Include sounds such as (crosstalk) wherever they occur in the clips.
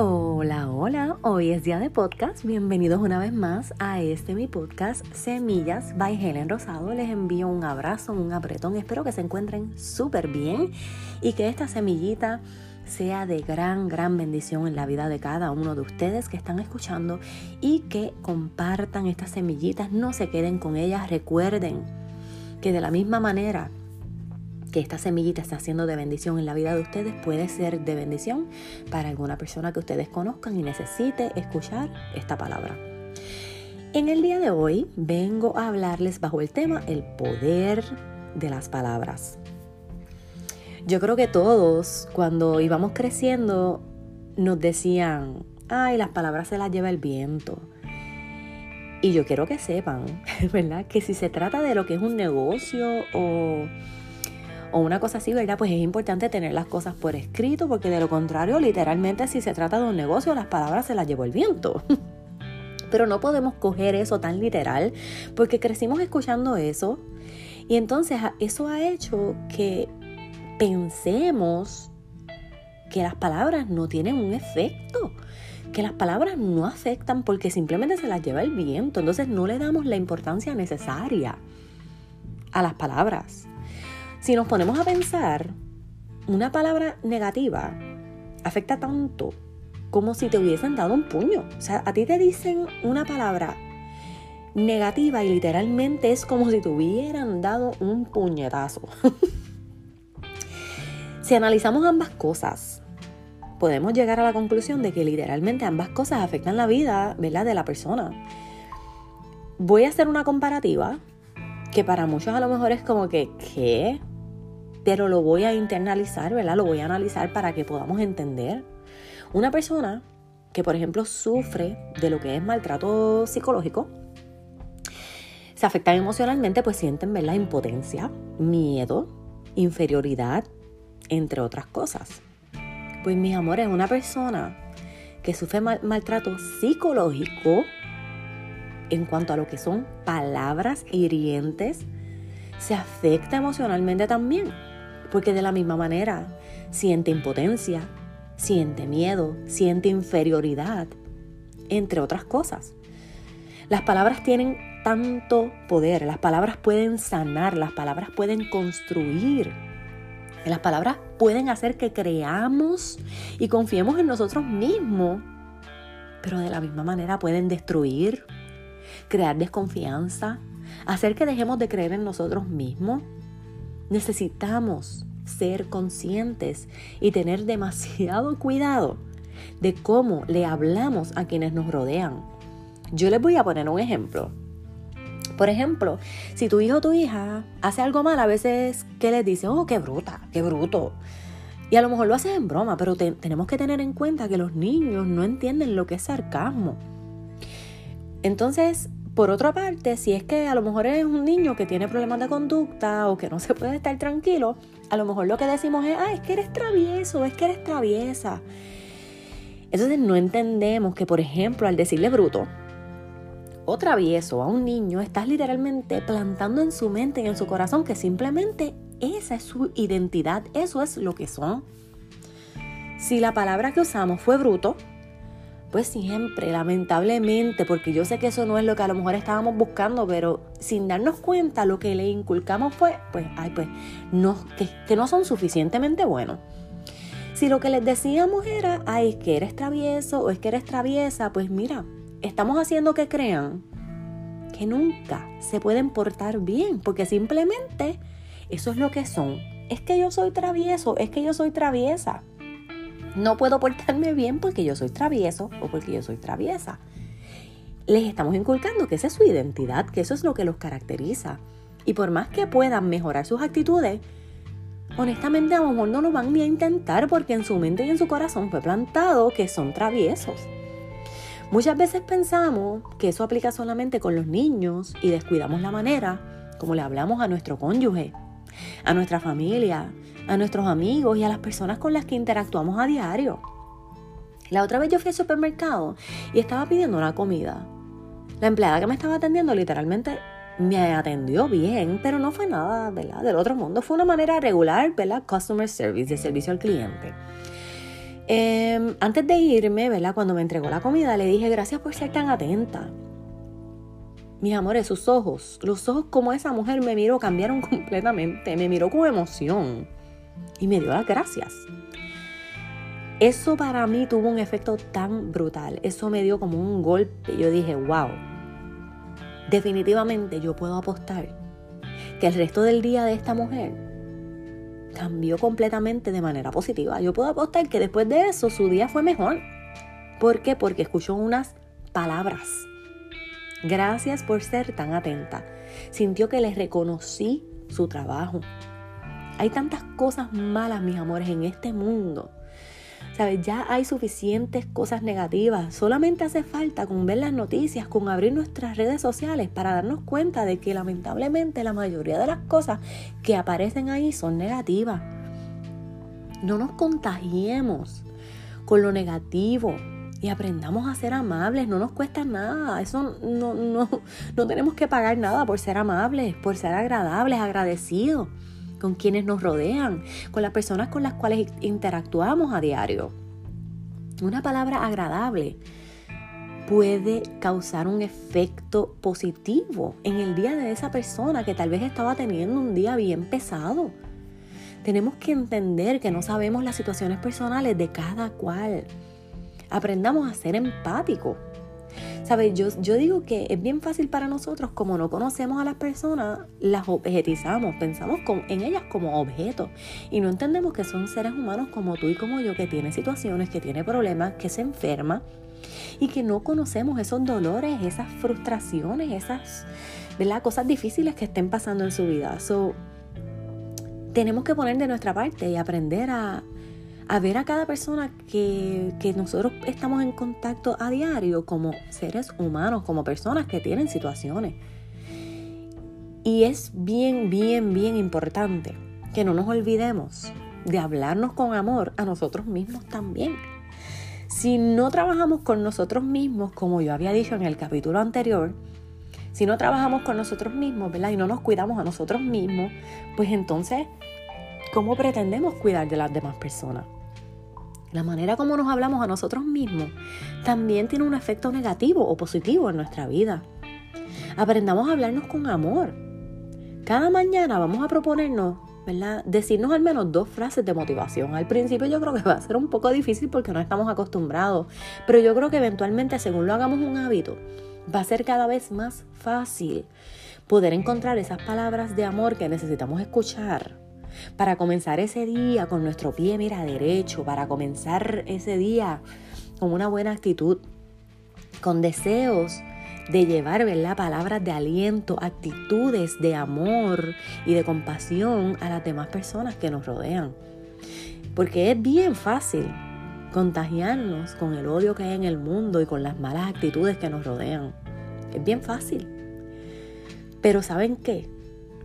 Hola, hola, hoy es día de podcast. Bienvenidos una vez más a este mi podcast Semillas by Helen Rosado. Les envío un abrazo, un apretón. Espero que se encuentren súper bien y que esta semillita sea de gran, gran bendición en la vida de cada uno de ustedes que están escuchando y que compartan estas semillitas, no se queden con ellas. Recuerden que de la misma manera que esta semillita está siendo de bendición en la vida de ustedes puede ser de bendición para alguna persona que ustedes conozcan y necesite escuchar esta palabra. En el día de hoy vengo a hablarles bajo el tema el poder de las palabras. Yo creo que todos cuando íbamos creciendo nos decían, ay, las palabras se las lleva el viento. Y yo quiero que sepan, (laughs) ¿verdad? Que si se trata de lo que es un negocio o o una cosa así, ¿verdad? Pues es importante tener las cosas por escrito porque de lo contrario, literalmente si se trata de un negocio, las palabras se las llevó el viento. (laughs) Pero no podemos coger eso tan literal porque crecimos escuchando eso y entonces eso ha hecho que pensemos que las palabras no tienen un efecto, que las palabras no afectan porque simplemente se las lleva el viento, entonces no le damos la importancia necesaria a las palabras. Si nos ponemos a pensar, una palabra negativa afecta tanto como si te hubiesen dado un puño. O sea, a ti te dicen una palabra negativa y literalmente es como si te hubieran dado un puñetazo. (laughs) si analizamos ambas cosas, podemos llegar a la conclusión de que literalmente ambas cosas afectan la vida, ¿verdad? De la persona. Voy a hacer una comparativa que para muchos a lo mejor es como que, ¿qué? Pero lo voy a internalizar, ¿verdad? Lo voy a analizar para que podamos entender. Una persona que, por ejemplo, sufre de lo que es maltrato psicológico, se afectan emocionalmente, pues sienten, ¿verdad? Impotencia, miedo, inferioridad, entre otras cosas. Pues mis amores, una persona que sufre maltrato psicológico, en cuanto a lo que son palabras hirientes, se afecta emocionalmente también, porque de la misma manera siente impotencia, siente miedo, siente inferioridad, entre otras cosas. Las palabras tienen tanto poder, las palabras pueden sanar, las palabras pueden construir, las palabras pueden hacer que creamos y confiemos en nosotros mismos, pero de la misma manera pueden destruir, crear desconfianza, hacer que dejemos de creer en nosotros mismos. Necesitamos ser conscientes y tener demasiado (laughs) cuidado de cómo le hablamos a quienes nos rodean. Yo les voy a poner un ejemplo. Por ejemplo, si tu hijo o tu hija hace algo mal, a veces, ¿qué les dice? Oh, qué bruta, qué bruto. Y a lo mejor lo haces en broma, pero tenemos que tener en cuenta que los niños no entienden lo que es sarcasmo. Entonces, por otra parte, si es que a lo mejor eres un niño que tiene problemas de conducta o que no se puede estar tranquilo, a lo mejor lo que decimos es, ah, es que eres travieso, es que eres traviesa. Entonces no entendemos que, por ejemplo, al decirle bruto o travieso a un niño, estás literalmente plantando en su mente y en su corazón que simplemente esa es su identidad, eso es lo que son. Si la palabra que usamos fue bruto, pues siempre, lamentablemente, porque yo sé que eso no es lo que a lo mejor estábamos buscando, pero sin darnos cuenta lo que le inculcamos fue, pues, ay, pues, no, que, que no son suficientemente buenos. Si lo que les decíamos era, ay, que eres travieso o es que eres traviesa, pues mira, estamos haciendo que crean que nunca se pueden portar bien, porque simplemente eso es lo que son. Es que yo soy travieso, es que yo soy traviesa no puedo portarme bien porque yo soy travieso o porque yo soy traviesa. Les estamos inculcando que esa es su identidad, que eso es lo que los caracteriza. Y por más que puedan mejorar sus actitudes, honestamente a lo mejor no lo van ni a intentar porque en su mente y en su corazón fue plantado que son traviesos. Muchas veces pensamos que eso aplica solamente con los niños y descuidamos la manera como le hablamos a nuestro cónyuge, a nuestra familia, a nuestros amigos y a las personas con las que interactuamos a diario. La otra vez yo fui al supermercado y estaba pidiendo una comida. La empleada que me estaba atendiendo literalmente me atendió bien, pero no fue nada ¿verdad? del otro mundo. Fue una manera regular, ¿verdad? Customer service, de servicio al cliente. Em, antes de irme, ¿verdad? Cuando me entregó la comida, le dije gracias por ser tan atenta. Mis amores, sus ojos, los ojos como esa mujer me miró cambiaron (laughs) completamente. Me miró con emoción y me dio las gracias. Eso para mí tuvo un efecto tan brutal. Eso me dio como un golpe. Yo dije, wow, definitivamente yo puedo apostar que el resto del día de esta mujer cambió completamente de manera positiva. Yo puedo apostar que después de eso su día fue mejor. ¿Por qué? Porque escuchó unas palabras. Gracias por ser tan atenta. Sintió que le reconocí su trabajo. Hay tantas cosas malas, mis amores, en este mundo ¿Sabes? Ya hay suficientes cosas negativas. Solamente hace falta con ver las noticias, con abrir nuestras redes sociales para darnos cuenta de que lamentablemente la mayoría de las cosas que aparecen ahí son negativas. No nos contagiemos con lo negativo y aprendamos a ser amables. No nos cuesta nada. Eso no, no, no tenemos que pagar nada por ser amables, por ser agradables, agradecidos con quienes nos rodean, con las personas con las cuales interactuamos a diario. Una palabra agradable puede causar un efecto positivo en el día de esa persona que tal vez estaba teniendo un día bien pesado. Tenemos que entender que no sabemos las situaciones personales de cada cual. Aprendamos a ser empáticos ¿Sabes? Yo, digo que es bien fácil para nosotros, como no conocemos a las personas, las objetizamos, pensamos en ellas como objetos y no entendemos que son seres humanos como tú y como yo, que tienen situaciones, que tienen problemas, que se enferma y que no conocemos esos dolores, esas frustraciones, esas cosas difíciles que estén pasando en su vida. So, tenemos que poner de nuestra parte y aprender a, a ver a cada persona que, nosotros estamos en contacto a diario como seres humanos, como personas que tienen situaciones. Y es bien, bien, bien importante que no nos olvidemos de hablarnos con amor a nosotros mismos también. Si no trabajamos con nosotros mismos, como yo había dicho en el capítulo anterior, si no trabajamos con nosotros mismos, ¿verdad? Y no nos cuidamos a nosotros mismos, pues entonces, ¿cómo pretendemos cuidar de las demás personas? La manera como nos hablamos a nosotros mismos también tiene un efecto negativo o positivo en nuestra vida. Aprendamos a hablarnos con amor. Cada mañana vamos a proponernos, ¿verdad? Decirnos al menos dos frases de motivación. Al principio yo creo que va a ser un poco difícil porque no estamos acostumbrados, pero yo creo que eventualmente según lo hagamos un hábito, va a ser cada vez más fácil poder encontrar esas palabras de amor que necesitamos escuchar para comenzar ese día con nuestro pie, mira, derecho, para comenzar ese día con una buena actitud, con deseos de llevar, ¿verdad? Palabras de aliento, actitudes de amor y de compasión a las demás personas que nos rodean. Porque es bien fácil contagiarnos con el odio que hay en el mundo y con las malas actitudes que nos rodean. Es bien fácil. Pero ¿saben qué?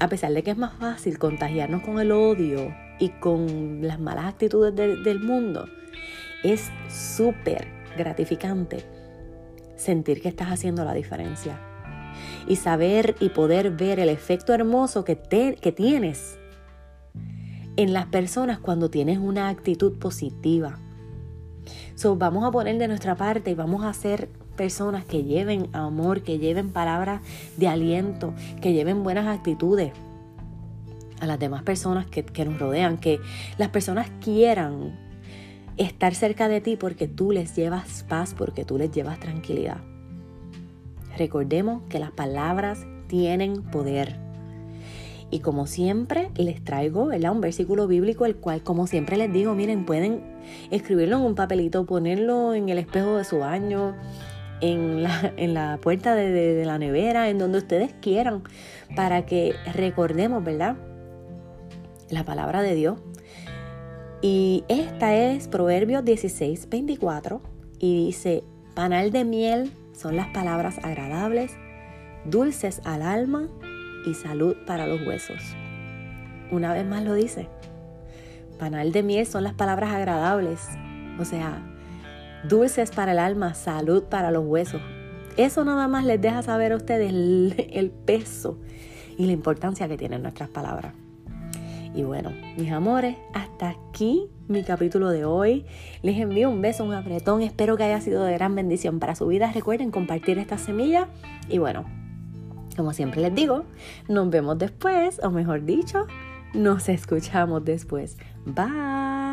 A pesar de que es más fácil contagiarnos con el odio y con las malas actitudes del mundo, es súper gratificante sentir que estás haciendo la diferencia y saber y poder ver el efecto hermoso que, que tienes en las personas cuando tienes una actitud positiva. So, vamos a poner de nuestra parte y vamos a ser personas que lleven amor, que lleven palabras de aliento, que lleven buenas actitudes a las demás personas que, nos rodean, que las personas quieran estar cerca de ti porque tú les llevas paz, porque tú les llevas tranquilidad. Recordemos que las palabras tienen poder. Y como siempre les traigo ¿verdad? un versículo bíblico, el cual como siempre les digo, miren, pueden escribirlo en un papelito, ponerlo en el espejo de su baño, en la, en la puerta de, la nevera, en donde ustedes quieran, para que recordemos, ¿verdad? La palabra de Dios. Y esta es Proverbios 16, 24 y dice, panal de miel son las palabras agradables, dulces al alma y salud para los huesos. Una vez más lo dice, panal de miel son las palabras agradables, o sea, dulces para el alma, salud para los huesos. Eso nada más les deja saber a ustedes el, peso y la importancia que tienen nuestras palabras. Y bueno, mis amores, hasta aquí mi capítulo de hoy. Les envío un beso, un apretón. Espero que haya sido de gran bendición para su vida. Recuerden compartir esta semilla. Y bueno, como siempre les digo, nos vemos después, o mejor dicho, nos escuchamos después. Bye.